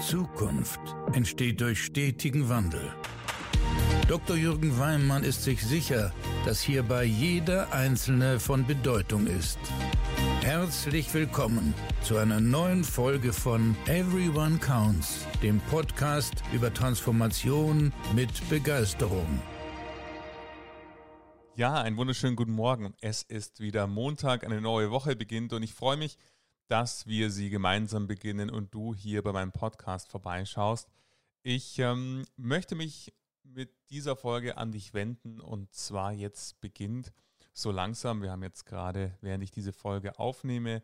Zukunft entsteht durch stetigen Wandel. Dr. Jürgen Weimann ist sich sicher, dass hierbei jeder Einzelne von Bedeutung ist. Herzlich willkommen zu einer neuen Folge von Everyone Counts, dem Podcast über Transformation mit Begeisterung. Ja, einen wunderschönen guten Morgen. Es ist wieder Montag, eine neue Woche beginnt und ich freue mich, dass wir sie gemeinsam beginnen und du hier bei meinem Podcast vorbeischaust. Ich ähm, möchte mich mit dieser Folge an dich wenden und zwar jetzt beginnt so langsam, wir haben jetzt gerade, während ich diese Folge aufnehme,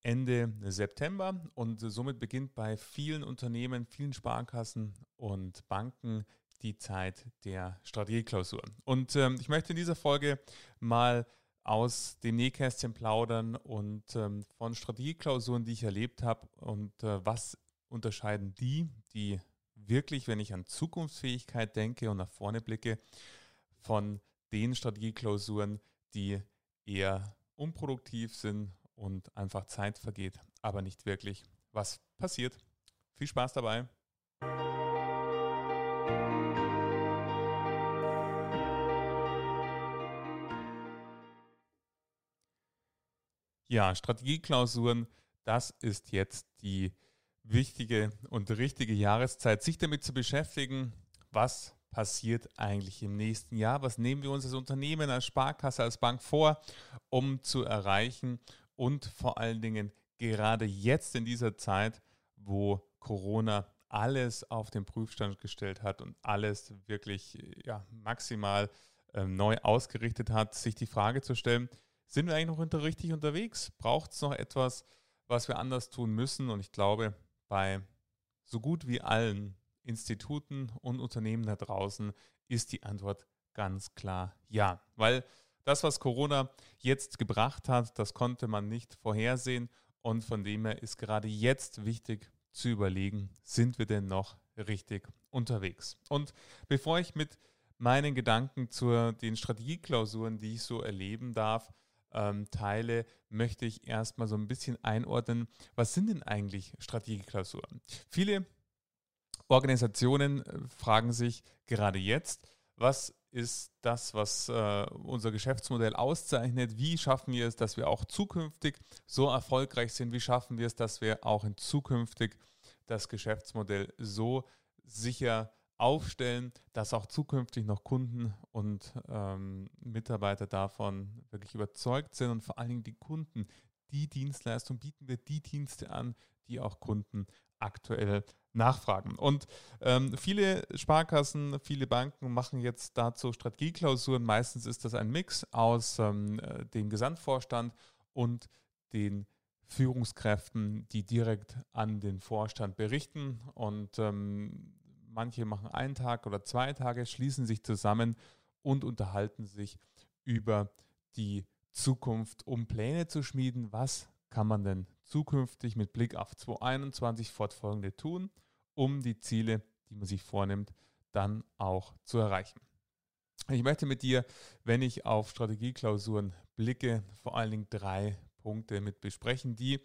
Ende September und somit beginnt bei vielen Unternehmen, vielen Sparkassen und Banken die Zeit der Strategieklausur. Und ähm, ich möchte in dieser Folge mal aus dem Nähkästchen plaudern und ähm, von Strategieklausuren, die ich erlebt habe und äh, was unterscheiden die, die wirklich, wenn ich an Zukunftsfähigkeit denke und nach vorne blicke, von den Strategieklausuren, die eher unproduktiv sind und einfach Zeit vergeht, aber nicht wirklich was passiert. Viel Spaß dabei! Ja, Strategieklausuren, das ist jetzt die wichtige und richtige Jahreszeit, sich damit zu beschäftigen, was passiert eigentlich im nächsten Jahr, was nehmen wir uns als Unternehmen, als Sparkasse, als Bank vor, um zu erreichen? Und vor allen Dingen gerade jetzt in dieser Zeit, wo Corona alles auf den Prüfstand gestellt hat und alles wirklich ja, maximal äh, neu ausgerichtet hat, sich die Frage zu stellen, sind wir eigentlich noch richtig unterwegs? Braucht es noch etwas, was wir anders tun müssen? Und ich glaube, bei so gut wie allen Instituten und Unternehmen da draußen ist die Antwort ganz klar ja. Weil das, was Corona jetzt gebracht hat, das konnte man nicht vorhersehen. Und von dem her ist gerade jetzt wichtig zu überlegen, sind wir denn noch richtig unterwegs? Und bevor ich mit meinen Gedanken zu den Strategieklausuren, die ich so erleben darf, ähm, teile, möchte ich erstmal so ein bisschen einordnen, was sind denn eigentlich Strategieklausuren? Viele Organisationen äh, fragen sich gerade jetzt, was ist das, was äh, unser Geschäftsmodell auszeichnet? Wie schaffen wir es, dass wir auch zukünftig so erfolgreich sind? Wie schaffen wir es, dass wir auch in zukünftig das Geschäftsmodell so sicher aufstellen, dass auch zukünftig noch Kunden und ähm, Mitarbeiter davon wirklich überzeugt sind und vor allen Dingen die Kunden, die Dienstleistung bieten wir die Dienste an, die auch Kunden aktuell nachfragen. Und ähm, viele Sparkassen, viele Banken machen jetzt dazu Strategieklausuren. Meistens ist das ein Mix aus ähm, dem Gesamtvorstand und den Führungskräften, die direkt an den Vorstand berichten. Und ähm, manche machen einen Tag oder zwei Tage, schließen sich zusammen und unterhalten sich über die Zukunft, um Pläne zu schmieden. Was kann man denn zukünftig mit Blick auf 2021 fortfolgende tun, um die Ziele, die man sich vornimmt, dann auch zu erreichen? Ich möchte mit dir, wenn ich auf Strategieklausuren blicke, vor allen Dingen drei Punkte mit besprechen, die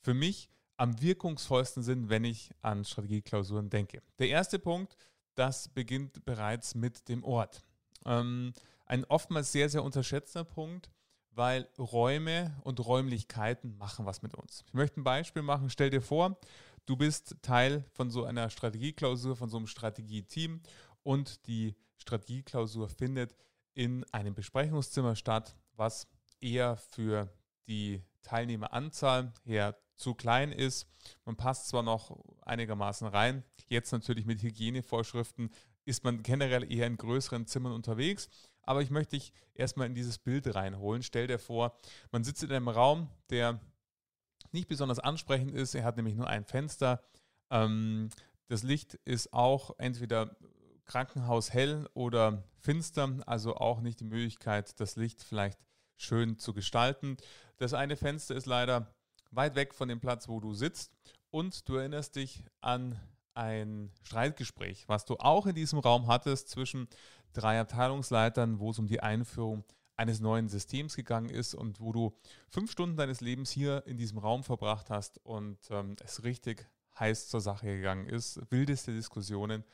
für mich am wirkungsvollsten sind, wenn ich an Strategieklausuren denke. Der erste Punkt, das beginnt bereits mit dem Ort. Ähm, ein oftmals sehr, sehr unterschätzter Punkt, weil Räume und Räumlichkeiten machen was mit uns. Ich möchte ein Beispiel machen. Stell dir vor, du bist Teil von so einer Strategieklausur, von so einem Strategieteam und die Strategieklausur findet in einem Besprechungszimmer statt, was eher für die Teilnehmeranzahl her zu klein ist. Man passt zwar noch einigermaßen rein, jetzt natürlich mit Hygienevorschriften ist man generell eher in größeren Zimmern unterwegs. Aber ich möchte dich erstmal in dieses Bild reinholen. Stell dir vor, man sitzt in einem Raum, der nicht besonders ansprechend ist. Er hat nämlich nur ein Fenster. Ähm, das Licht ist auch entweder krankenhaushell oder finster, also auch nicht die Möglichkeit, das Licht vielleicht schön zu gestalten. Das eine Fenster ist leider weit weg von dem Platz, wo du sitzt und du erinnerst dich an ein Streitgespräch, was du auch in diesem Raum hattest zwischen drei Abteilungsleitern, wo es um die Einführung eines neuen Systems gegangen ist und wo du fünf Stunden deines Lebens hier in diesem Raum verbracht hast und ähm, es richtig heiß zur Sache gegangen ist, wildeste Diskussionen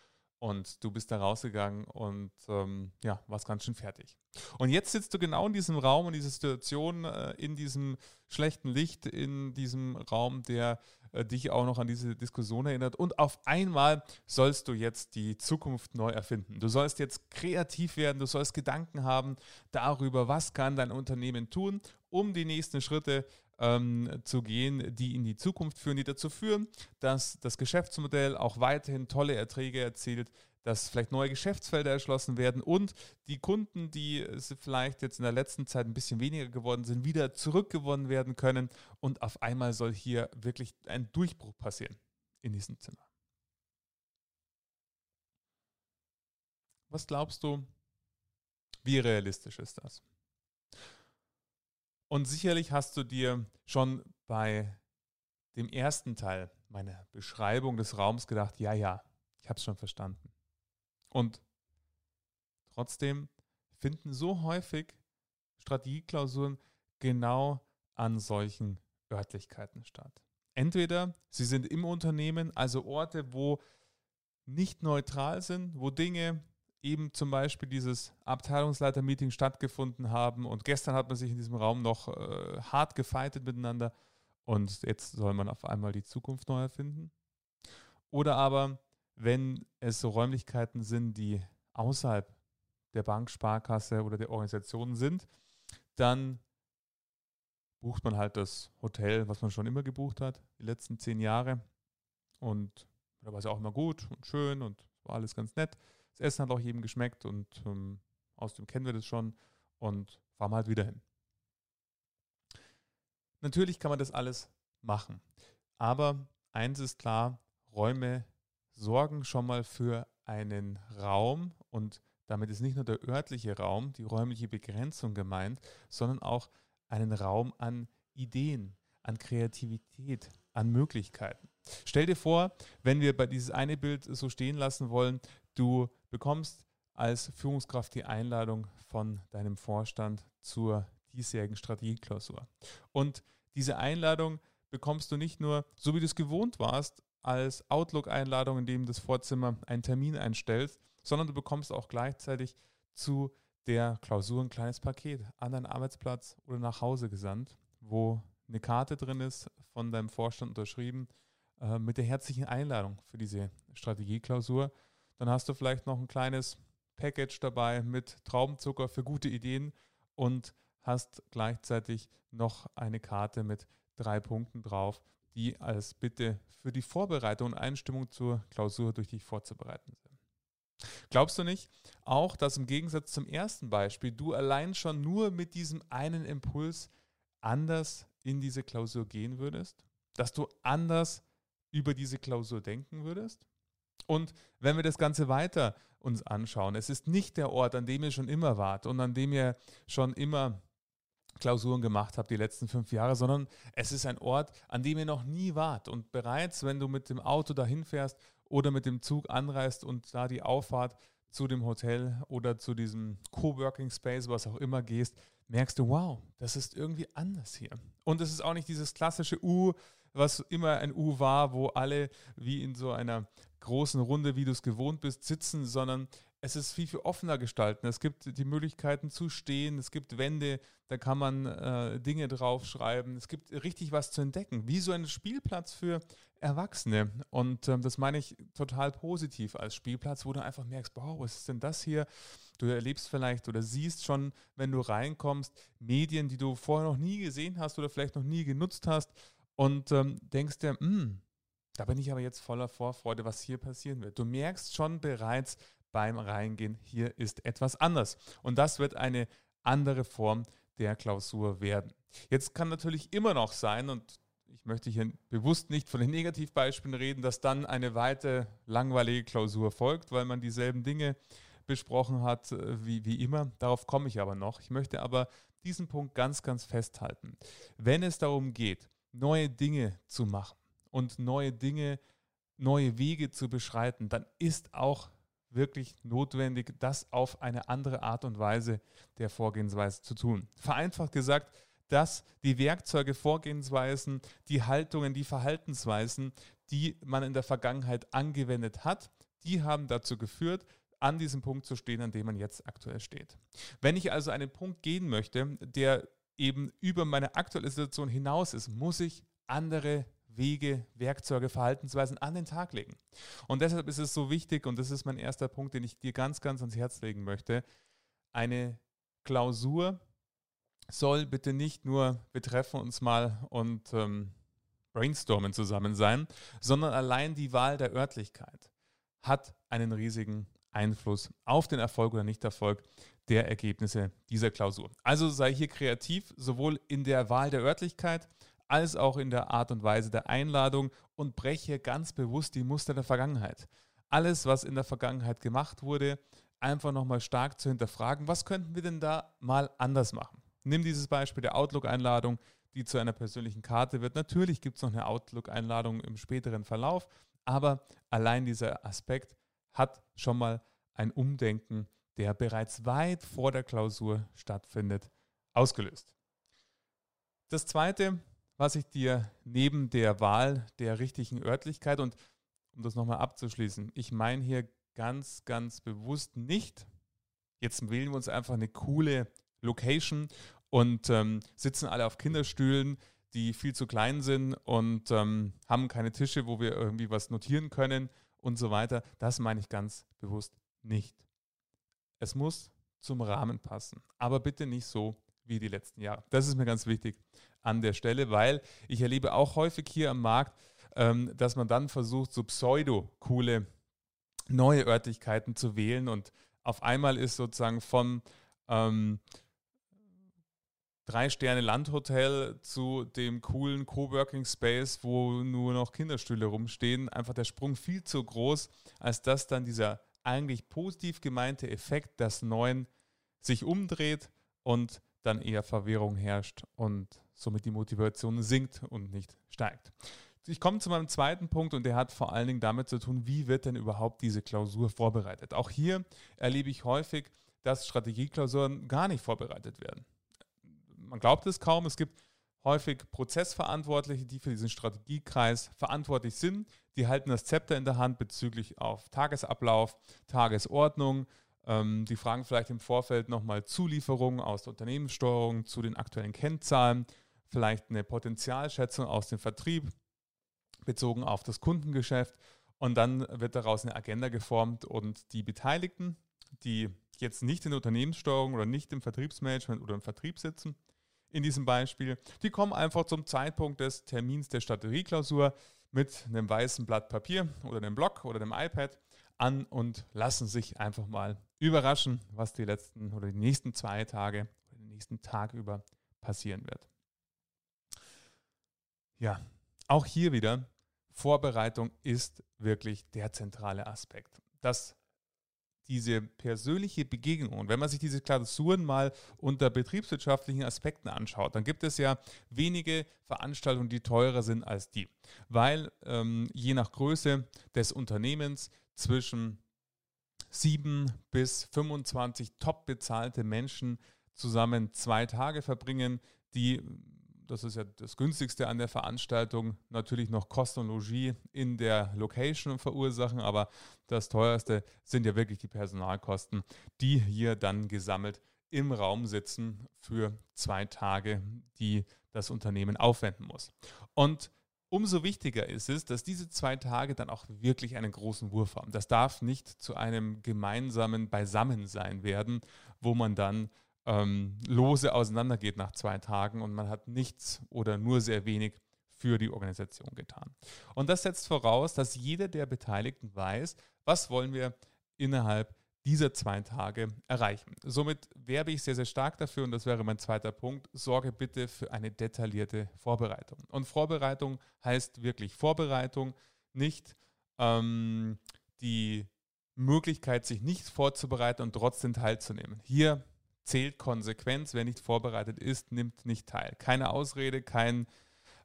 und du bist da rausgegangen und ähm, ja, warst ganz schön fertig. Und jetzt sitzt du genau in diesem Raum, in dieser Situation, äh, in diesem schlechten Licht, in diesem Raum, der äh, dich auch noch an diese Diskussion erinnert. Und auf einmal sollst du jetzt die Zukunft neu erfinden. Du sollst jetzt kreativ werden, du sollst Gedanken haben darüber, was kann dein Unternehmen tun, um die nächsten Schritte ähm, zu gehen, die in die Zukunft führen, die dazu führen, dass das Geschäftsmodell auch weiterhin tolle Erträge erzielt, dass vielleicht neue Geschäftsfelder erschlossen werden und die Kunden, die vielleicht jetzt in der letzten Zeit ein bisschen weniger geworden sind, wieder zurückgewonnen werden können und auf einmal soll hier wirklich ein Durchbruch passieren in diesem Zimmer. Was glaubst du, wie realistisch ist das? Und sicherlich hast du dir schon bei dem ersten Teil meiner Beschreibung des Raums gedacht, ja, ja, ich habe es schon verstanden. Und trotzdem finden so häufig Strategieklausuren genau an solchen Örtlichkeiten statt. Entweder sie sind im Unternehmen, also Orte, wo nicht neutral sind, wo Dinge eben zum Beispiel dieses Abteilungsleiter-Meeting stattgefunden haben und gestern hat man sich in diesem Raum noch äh, hart gefeitet miteinander und jetzt soll man auf einmal die Zukunft neu erfinden. Oder aber, wenn es so Räumlichkeiten sind, die außerhalb der Bank, Sparkasse oder der Organisation sind, dann bucht man halt das Hotel, was man schon immer gebucht hat, die letzten zehn Jahre. Und da war es auch immer gut und schön und war alles ganz nett. Das Essen hat auch jedem geschmeckt und ähm, außerdem kennen wir das schon und fahren halt wieder hin. Natürlich kann man das alles machen, aber eins ist klar, Räume sorgen schon mal für einen Raum und damit ist nicht nur der örtliche Raum, die räumliche Begrenzung gemeint, sondern auch einen Raum an Ideen, an Kreativität, an Möglichkeiten. Stell dir vor, wenn wir bei dieses eine Bild so stehen lassen wollen, du bekommst als Führungskraft die Einladung von deinem Vorstand zur diesjährigen Strategieklausur. Und diese Einladung bekommst du nicht nur, so wie du es gewohnt warst, als Outlook-Einladung, in dem das Vorzimmer einen Termin einstellt, sondern du bekommst auch gleichzeitig zu der Klausur ein kleines Paket an deinen Arbeitsplatz oder nach Hause gesandt, wo eine Karte drin ist, von deinem Vorstand unterschrieben, äh, mit der herzlichen Einladung für diese Strategieklausur. Dann hast du vielleicht noch ein kleines Package dabei mit Traubenzucker für gute Ideen und hast gleichzeitig noch eine Karte mit drei Punkten drauf, die als Bitte für die Vorbereitung und Einstimmung zur Klausur durch dich vorzubereiten sind. Glaubst du nicht auch, dass im Gegensatz zum ersten Beispiel du allein schon nur mit diesem einen Impuls anders in diese Klausur gehen würdest? Dass du anders über diese Klausur denken würdest? Und wenn wir das Ganze weiter uns anschauen, es ist nicht der Ort, an dem ihr schon immer wart und an dem ihr schon immer Klausuren gemacht habt die letzten fünf Jahre, sondern es ist ein Ort, an dem ihr noch nie wart. Und bereits, wenn du mit dem Auto dahin fährst oder mit dem Zug anreist und da die Auffahrt zu dem Hotel oder zu diesem Coworking Space, was auch immer gehst, merkst du, wow, das ist irgendwie anders hier. Und es ist auch nicht dieses klassische U, was immer ein U war, wo alle wie in so einer großen Runde, wie du es gewohnt bist, sitzen, sondern es ist viel, viel offener gestalten. Es gibt die Möglichkeiten zu stehen, es gibt Wände, da kann man äh, Dinge draufschreiben. Es gibt richtig was zu entdecken, wie so ein Spielplatz für Erwachsene. Und ähm, das meine ich total positiv als Spielplatz, wo du einfach merkst, wow, was ist denn das hier? Du erlebst vielleicht oder siehst schon, wenn du reinkommst, Medien, die du vorher noch nie gesehen hast oder vielleicht noch nie genutzt hast und ähm, denkst dir, hm, da bin ich aber jetzt voller Vorfreude, was hier passieren wird. Du merkst schon bereits beim Reingehen, hier ist etwas anders. Und das wird eine andere Form der Klausur werden. Jetzt kann natürlich immer noch sein, und ich möchte hier bewusst nicht von den Negativbeispielen reden, dass dann eine weite langweilige Klausur folgt, weil man dieselben Dinge besprochen hat äh, wie, wie immer. Darauf komme ich aber noch. Ich möchte aber diesen Punkt ganz, ganz festhalten. Wenn es darum geht, neue Dinge zu machen und neue Dinge, neue Wege zu beschreiten, dann ist auch wirklich notwendig, das auf eine andere Art und Weise der Vorgehensweise zu tun. Vereinfacht gesagt, dass die Werkzeuge, Vorgehensweisen, die Haltungen, die Verhaltensweisen, die man in der Vergangenheit angewendet hat, die haben dazu geführt, an diesem Punkt zu stehen, an dem man jetzt aktuell steht. Wenn ich also einen Punkt gehen möchte, der eben über meine aktuelle Situation hinaus ist, muss ich andere Wege, Werkzeuge, Verhaltensweisen an den Tag legen. Und deshalb ist es so wichtig, und das ist mein erster Punkt, den ich dir ganz, ganz ans Herz legen möchte, eine Klausur soll bitte nicht nur wir treffen uns mal und ähm, brainstormen zusammen sein, sondern allein die Wahl der Örtlichkeit hat einen riesigen Einfluss auf den Erfolg oder Nichterfolg der Ergebnisse dieser Klausur. Also sei hier kreativ, sowohl in der Wahl der Örtlichkeit als auch in der Art und Weise der Einladung und breche ganz bewusst die Muster der Vergangenheit. Alles, was in der Vergangenheit gemacht wurde, einfach nochmal stark zu hinterfragen, was könnten wir denn da mal anders machen? Nimm dieses Beispiel der Outlook-Einladung, die zu einer persönlichen Karte wird. Natürlich gibt es noch eine Outlook-Einladung im späteren Verlauf, aber allein dieser Aspekt hat schon mal ein Umdenken, der bereits weit vor der Klausur stattfindet, ausgelöst. Das Zweite, was ich dir neben der Wahl der richtigen Örtlichkeit und um das nochmal abzuschließen, ich meine hier ganz, ganz bewusst nicht, jetzt wählen wir uns einfach eine coole Location und ähm, sitzen alle auf Kinderstühlen, die viel zu klein sind und ähm, haben keine Tische, wo wir irgendwie was notieren können und so weiter. Das meine ich ganz bewusst nicht. Es muss zum Rahmen passen, aber bitte nicht so wie die letzten Jahre. Das ist mir ganz wichtig an der Stelle, weil ich erlebe auch häufig hier am Markt, ähm, dass man dann versucht, so pseudo-coole neue Örtlichkeiten zu wählen und auf einmal ist sozusagen von ähm, drei Sterne Landhotel zu dem coolen Coworking Space, wo nur noch Kinderstühle rumstehen, einfach der Sprung viel zu groß, als dass dann dieser eigentlich positiv gemeinte Effekt des Neuen sich umdreht und dann eher Verwirrung herrscht und somit die Motivation sinkt und nicht steigt. Ich komme zu meinem zweiten Punkt und der hat vor allen Dingen damit zu tun, wie wird denn überhaupt diese Klausur vorbereitet. Auch hier erlebe ich häufig, dass Strategieklausuren gar nicht vorbereitet werden man glaubt es kaum, es gibt häufig Prozessverantwortliche, die für diesen Strategiekreis verantwortlich sind. Die halten das Zepter in der Hand bezüglich auf Tagesablauf, Tagesordnung. Ähm, die fragen vielleicht im Vorfeld nochmal Zulieferungen aus der Unternehmenssteuerung zu den aktuellen Kennzahlen, vielleicht eine Potenzialschätzung aus dem Vertrieb bezogen auf das Kundengeschäft. Und dann wird daraus eine Agenda geformt und die Beteiligten, die jetzt nicht in der Unternehmenssteuerung oder nicht im Vertriebsmanagement oder im Vertrieb sitzen, in diesem Beispiel. Die kommen einfach zum Zeitpunkt des Termins der Strategieklausur mit einem weißen Blatt Papier oder einem Block oder einem iPad an und lassen sich einfach mal überraschen, was die letzten oder die nächsten zwei Tage oder den nächsten Tag über passieren wird. Ja, auch hier wieder, Vorbereitung ist wirklich der zentrale Aspekt. Das diese persönliche Begegnung, und wenn man sich diese Klausuren mal unter betriebswirtschaftlichen Aspekten anschaut, dann gibt es ja wenige Veranstaltungen, die teurer sind als die, weil ähm, je nach Größe des Unternehmens zwischen 7 bis 25 top bezahlte Menschen zusammen zwei Tage verbringen, die das ist ja das günstigste an der Veranstaltung, natürlich noch Kosten und Logis in der Location verursachen, aber das teuerste sind ja wirklich die Personalkosten, die hier dann gesammelt im Raum sitzen für zwei Tage, die das Unternehmen aufwenden muss. Und umso wichtiger ist es, dass diese zwei Tage dann auch wirklich einen großen Wurf haben. Das darf nicht zu einem gemeinsamen Beisammensein werden, wo man dann ähm, lose auseinandergeht nach zwei Tagen und man hat nichts oder nur sehr wenig für die Organisation getan. Und das setzt voraus, dass jeder der Beteiligten weiß, was wollen wir innerhalb dieser zwei Tage erreichen. Somit werbe ich sehr, sehr stark dafür, und das wäre mein zweiter Punkt, sorge bitte für eine detaillierte Vorbereitung. Und Vorbereitung heißt wirklich Vorbereitung, nicht ähm, die Möglichkeit, sich nicht vorzubereiten und trotzdem teilzunehmen. Hier zählt Konsequenz. Wer nicht vorbereitet ist, nimmt nicht teil. Keine Ausrede, kein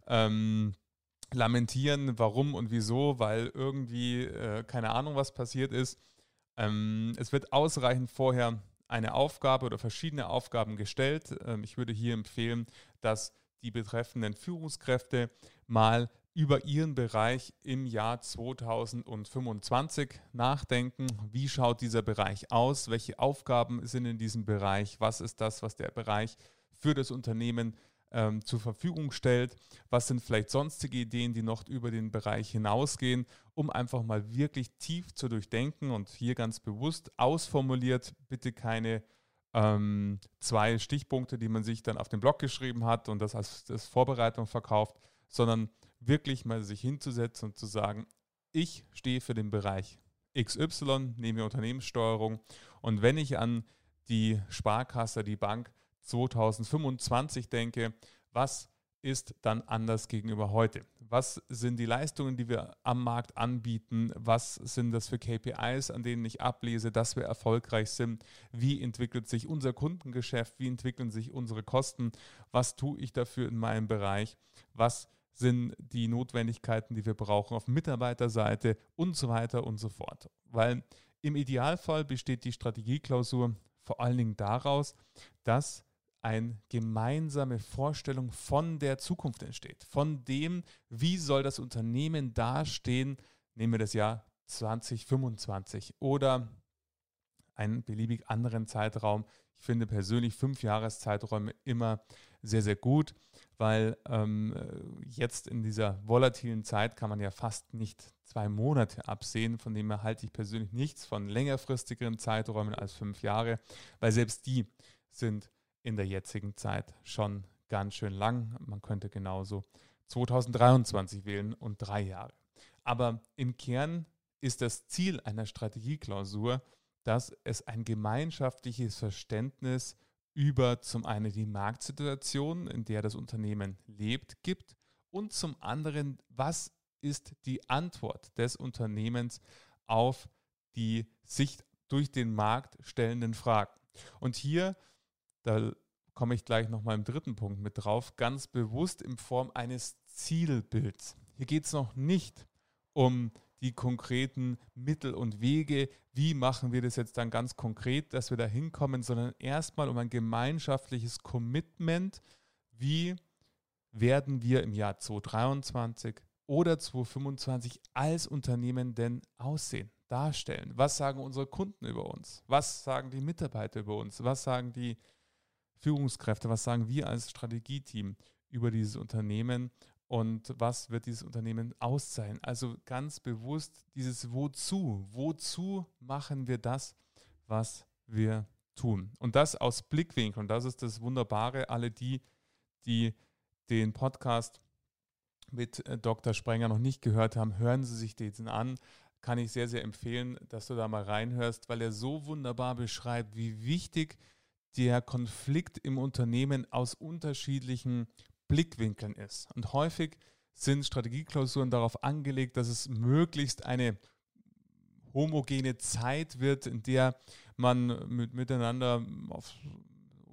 ähm, Lamentieren, warum und wieso, weil irgendwie äh, keine Ahnung, was passiert ist. Ähm, es wird ausreichend vorher eine Aufgabe oder verschiedene Aufgaben gestellt. Ähm, ich würde hier empfehlen, dass die betreffenden Führungskräfte mal über ihren Bereich im Jahr 2025 nachdenken. Wie schaut dieser Bereich aus? Welche Aufgaben sind in diesem Bereich? Was ist das, was der Bereich für das Unternehmen ähm, zur Verfügung stellt? Was sind vielleicht sonstige Ideen, die noch über den Bereich hinausgehen, um einfach mal wirklich tief zu durchdenken und hier ganz bewusst ausformuliert, bitte keine ähm, zwei Stichpunkte, die man sich dann auf den Blog geschrieben hat und das als, als Vorbereitung verkauft, sondern wirklich mal sich hinzusetzen und zu sagen, ich stehe für den Bereich XY, nehme Unternehmenssteuerung und wenn ich an die Sparkasse, die Bank 2025 denke, was ist dann anders gegenüber heute? Was sind die Leistungen, die wir am Markt anbieten? Was sind das für KPIs, an denen ich ablese, dass wir erfolgreich sind? Wie entwickelt sich unser Kundengeschäft? Wie entwickeln sich unsere Kosten? Was tue ich dafür in meinem Bereich? Was sind die Notwendigkeiten, die wir brauchen auf Mitarbeiterseite und so weiter und so fort? Weil im Idealfall besteht die Strategieklausur vor allen Dingen daraus, dass eine gemeinsame Vorstellung von der Zukunft entsteht, von dem, wie soll das Unternehmen dastehen, nehmen wir das Jahr 2025 oder einen beliebig anderen Zeitraum. Ich finde persönlich fünf Jahreszeiträume immer sehr, sehr gut, weil ähm, jetzt in dieser volatilen Zeit kann man ja fast nicht zwei Monate absehen. Von dem her halte ich persönlich nichts von längerfristigeren Zeiträumen als fünf Jahre, weil selbst die sind in der jetzigen Zeit schon ganz schön lang. Man könnte genauso 2023 wählen und drei Jahre. Aber im Kern ist das Ziel einer Strategieklausur, dass es ein gemeinschaftliches Verständnis über zum einen die Marktsituation, in der das Unternehmen lebt, gibt und zum anderen, was ist die Antwort des Unternehmens auf die sich durch den Markt stellenden Fragen. Und hier da komme ich gleich nochmal im dritten Punkt mit drauf, ganz bewusst in Form eines Zielbilds. Hier geht es noch nicht um die konkreten Mittel und Wege, wie machen wir das jetzt dann ganz konkret, dass wir da hinkommen, sondern erstmal um ein gemeinschaftliches Commitment, wie werden wir im Jahr 2023 oder 2025 als Unternehmen denn aussehen, darstellen? Was sagen unsere Kunden über uns? Was sagen die Mitarbeiter über uns? Was sagen die Führungskräfte, was sagen wir als Strategieteam über dieses Unternehmen und was wird dieses Unternehmen auszahlen? Also ganz bewusst dieses Wozu. Wozu machen wir das, was wir tun? Und das aus Blickwinkel. Und das ist das Wunderbare. Alle die, die den Podcast mit äh, Dr. Sprenger noch nicht gehört haben, hören Sie sich diesen an. Kann ich sehr, sehr empfehlen, dass du da mal reinhörst, weil er so wunderbar beschreibt, wie wichtig der Konflikt im Unternehmen aus unterschiedlichen Blickwinkeln ist. Und häufig sind Strategieklausuren darauf angelegt, dass es möglichst eine homogene Zeit wird, in der man mit, miteinander auf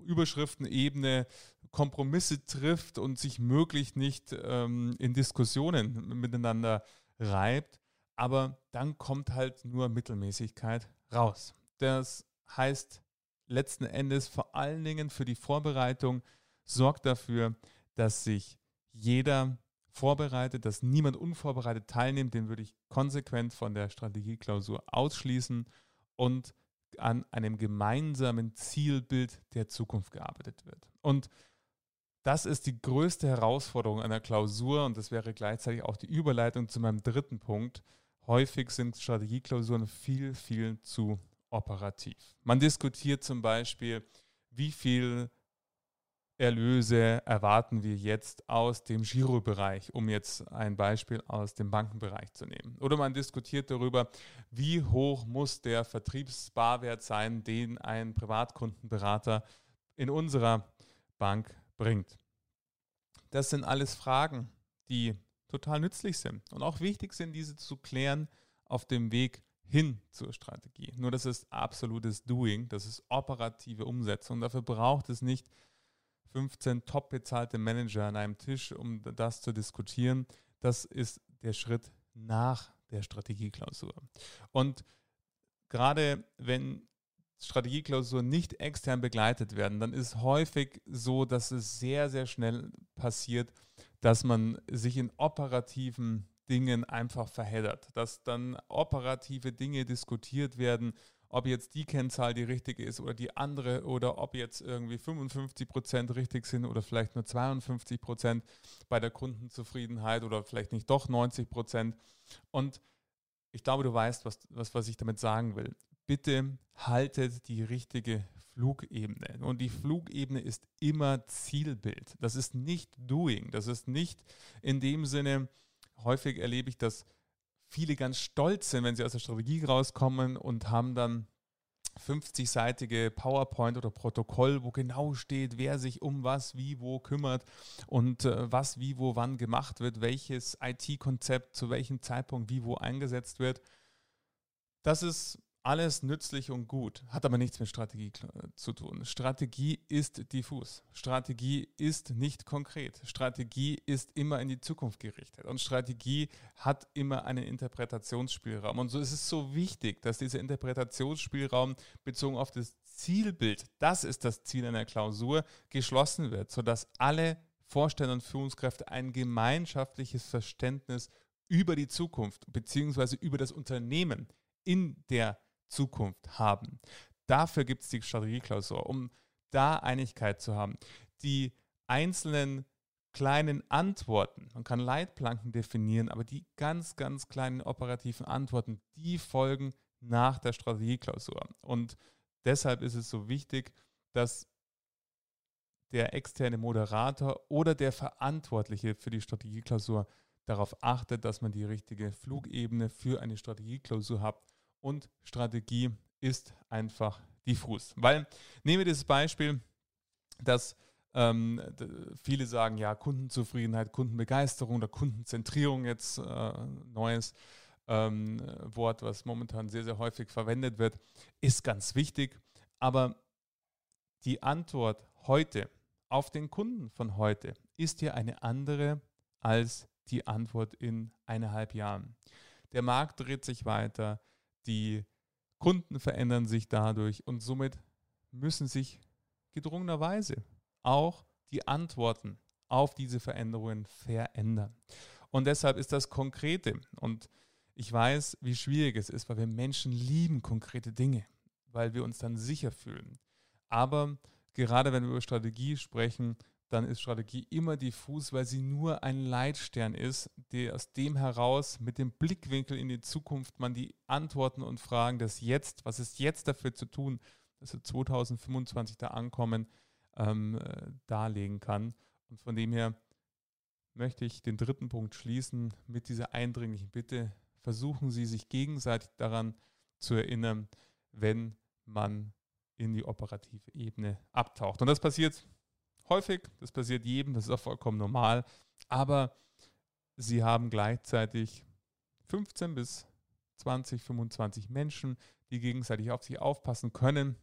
Überschriftenebene Kompromisse trifft und sich möglichst nicht ähm, in Diskussionen miteinander reibt. Aber dann kommt halt nur Mittelmäßigkeit raus. Das heißt, letzten Endes vor allen Dingen für die Vorbereitung sorgt dafür, dass sich jeder vorbereitet, dass niemand unvorbereitet teilnimmt, den würde ich konsequent von der Strategieklausur ausschließen und an einem gemeinsamen Zielbild der Zukunft gearbeitet wird. Und das ist die größte Herausforderung einer Klausur und das wäre gleichzeitig auch die Überleitung zu meinem dritten Punkt. Häufig sind Strategieklausuren viel, viel zu operativ. Man diskutiert zum Beispiel, wie viel Erlöse erwarten wir jetzt aus dem Girobereich, um jetzt ein Beispiel aus dem Bankenbereich zu nehmen. Oder man diskutiert darüber, wie hoch muss der Vertriebsbarwert sein, den ein Privatkundenberater in unserer Bank bringt. Das sind alles Fragen, die total nützlich sind und auch wichtig sind, diese zu klären auf dem Weg hin zur Strategie. Nur das ist absolutes Doing, das ist operative Umsetzung. Dafür braucht es nicht 15 top bezahlte Manager an einem Tisch, um das zu diskutieren. Das ist der Schritt nach der Strategieklausur. Und gerade wenn Strategieklausuren nicht extern begleitet werden, dann ist häufig so, dass es sehr, sehr schnell passiert, dass man sich in operativen Dingen einfach verheddert, dass dann operative Dinge diskutiert werden, ob jetzt die Kennzahl die richtige ist oder die andere oder ob jetzt irgendwie 55 Prozent richtig sind oder vielleicht nur 52 Prozent bei der Kundenzufriedenheit oder vielleicht nicht doch 90 Prozent. Und ich glaube, du weißt, was, was, was ich damit sagen will. Bitte haltet die richtige Flugebene. Und die Flugebene ist immer Zielbild. Das ist nicht Doing. Das ist nicht in dem Sinne, häufig erlebe ich, dass viele ganz stolz sind, wenn sie aus der Strategie rauskommen und haben dann 50-seitige PowerPoint oder Protokoll, wo genau steht, wer sich um was, wie, wo kümmert und äh, was, wie, wo, wann gemacht wird, welches IT-Konzept zu welchem Zeitpunkt, wie, wo eingesetzt wird. Das ist alles nützlich und gut, hat aber nichts mit Strategie zu tun. Strategie ist diffus. Strategie ist nicht konkret. Strategie ist immer in die Zukunft gerichtet. Und Strategie hat immer einen Interpretationsspielraum. Und so ist es so wichtig, dass dieser Interpretationsspielraum bezogen auf das Zielbild, das ist das Ziel einer Klausur, geschlossen wird, sodass alle Vorstände und Führungskräfte ein gemeinschaftliches Verständnis über die Zukunft bzw. über das Unternehmen in der Zukunft haben. Dafür gibt es die Strategieklausur, um da Einigkeit zu haben. Die einzelnen kleinen Antworten, man kann Leitplanken definieren, aber die ganz, ganz kleinen operativen Antworten, die folgen nach der Strategieklausur. Und deshalb ist es so wichtig, dass der externe Moderator oder der Verantwortliche für die Strategieklausur darauf achtet, dass man die richtige Flugebene für eine Strategieklausur hat und Strategie ist einfach diffus. Weil, nehmen wir das Beispiel, dass ähm, viele sagen, ja, Kundenzufriedenheit, Kundenbegeisterung oder Kundenzentrierung jetzt äh, neues ähm, Wort, was momentan sehr, sehr häufig verwendet wird, ist ganz wichtig. Aber die Antwort heute auf den Kunden von heute ist ja eine andere als die Antwort in eineinhalb Jahren. Der Markt dreht sich weiter, die Kunden verändern sich dadurch und somit müssen sich gedrungenerweise auch die Antworten auf diese Veränderungen verändern. Und deshalb ist das Konkrete. Und ich weiß, wie schwierig es ist, weil wir Menschen lieben konkrete Dinge, weil wir uns dann sicher fühlen. Aber gerade wenn wir über Strategie sprechen, dann ist Strategie immer diffus, weil sie nur ein Leitstern ist, der aus dem heraus mit dem Blickwinkel in die Zukunft man die Antworten und Fragen des Jetzt, was ist jetzt dafür zu tun, dass wir 2025 da ankommen, ähm, äh, darlegen kann. Und von dem her möchte ich den dritten Punkt schließen mit dieser eindringlichen Bitte. Versuchen Sie sich gegenseitig daran zu erinnern, wenn man in die operative Ebene abtaucht. Und das passiert häufig, das passiert jedem, das ist auch vollkommen normal, aber sie haben gleichzeitig 15 bis 20, 25 Menschen, die gegenseitig auf sich aufpassen können,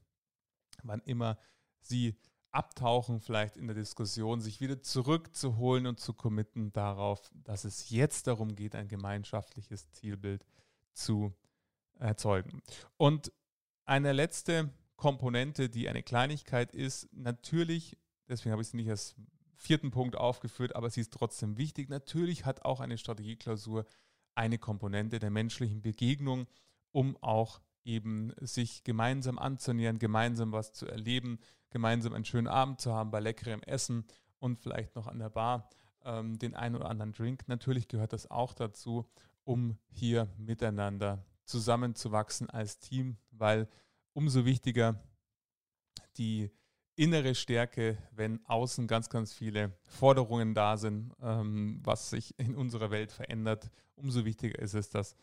wann immer sie abtauchen, vielleicht in der Diskussion, sich wieder zurückzuholen und zu committen darauf, dass es jetzt darum geht, ein gemeinschaftliches Zielbild zu erzeugen. Und eine letzte Komponente, die eine Kleinigkeit ist, natürlich Deswegen habe ich sie nicht als vierten Punkt aufgeführt, aber sie ist trotzdem wichtig. Natürlich hat auch eine Strategieklausur eine Komponente der menschlichen Begegnung, um auch eben sich gemeinsam anzunähern, gemeinsam was zu erleben, gemeinsam einen schönen Abend zu haben bei leckerem Essen und vielleicht noch an der Bar ähm, den einen oder anderen Drink. Natürlich gehört das auch dazu, um hier miteinander zusammenzuwachsen als Team, weil umso wichtiger die innere Stärke, wenn außen ganz, ganz viele Forderungen da sind, ähm, was sich in unserer Welt verändert. Umso wichtiger ist es, dass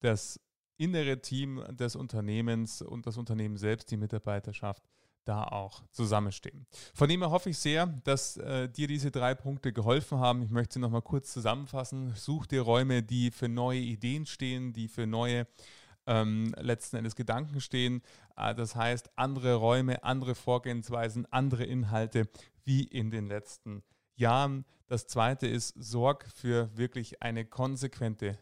das innere Team des Unternehmens und das Unternehmen selbst, die Mitarbeiterschaft, da auch zusammenstehen. Von dem her hoffe ich sehr, dass äh, dir diese drei Punkte geholfen haben. Ich möchte sie nochmal kurz zusammenfassen. Such dir Räume, die für neue Ideen stehen, die für neue ähm, letzten Endes Gedanken stehen. Äh, das heißt, andere Räume, andere Vorgehensweisen, andere Inhalte wie in den letzten Jahren. Das zweite ist, sorg für wirklich eine konsequente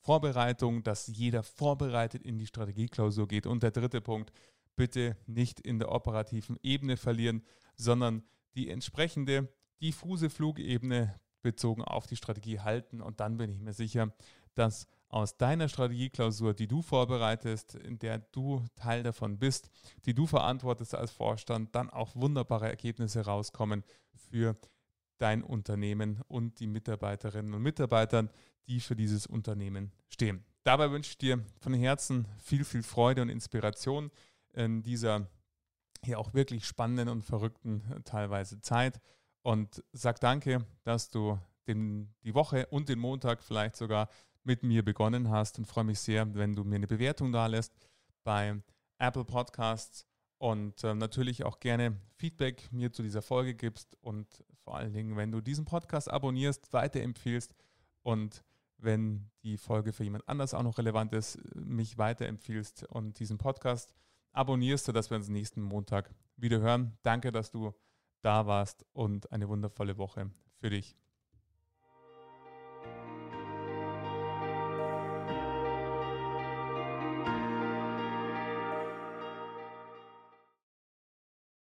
Vorbereitung, dass jeder vorbereitet in die Strategieklausur geht. Und der dritte Punkt, bitte nicht in der operativen Ebene verlieren, sondern die entsprechende diffuse Flugebene bezogen auf die Strategie halten. Und dann bin ich mir sicher, dass aus deiner Strategieklausur, die du vorbereitest, in der du Teil davon bist, die du verantwortest als Vorstand, dann auch wunderbare Ergebnisse rauskommen für dein Unternehmen und die Mitarbeiterinnen und Mitarbeiter, die für dieses Unternehmen stehen. Dabei wünsche ich dir von Herzen viel, viel Freude und Inspiration in dieser hier auch wirklich spannenden und verrückten teilweise Zeit und sag danke, dass du den, die Woche und den Montag vielleicht sogar mit mir begonnen hast und freue mich sehr, wenn du mir eine Bewertung da lässt bei Apple Podcasts und äh, natürlich auch gerne Feedback mir zu dieser Folge gibst und vor allen Dingen, wenn du diesen Podcast abonnierst, weiterempfiehlst und wenn die Folge für jemand anders auch noch relevant ist, mich weiterempfiehlst und diesen Podcast abonnierst, sodass wir uns nächsten Montag wieder hören. Danke, dass du da warst und eine wundervolle Woche für dich.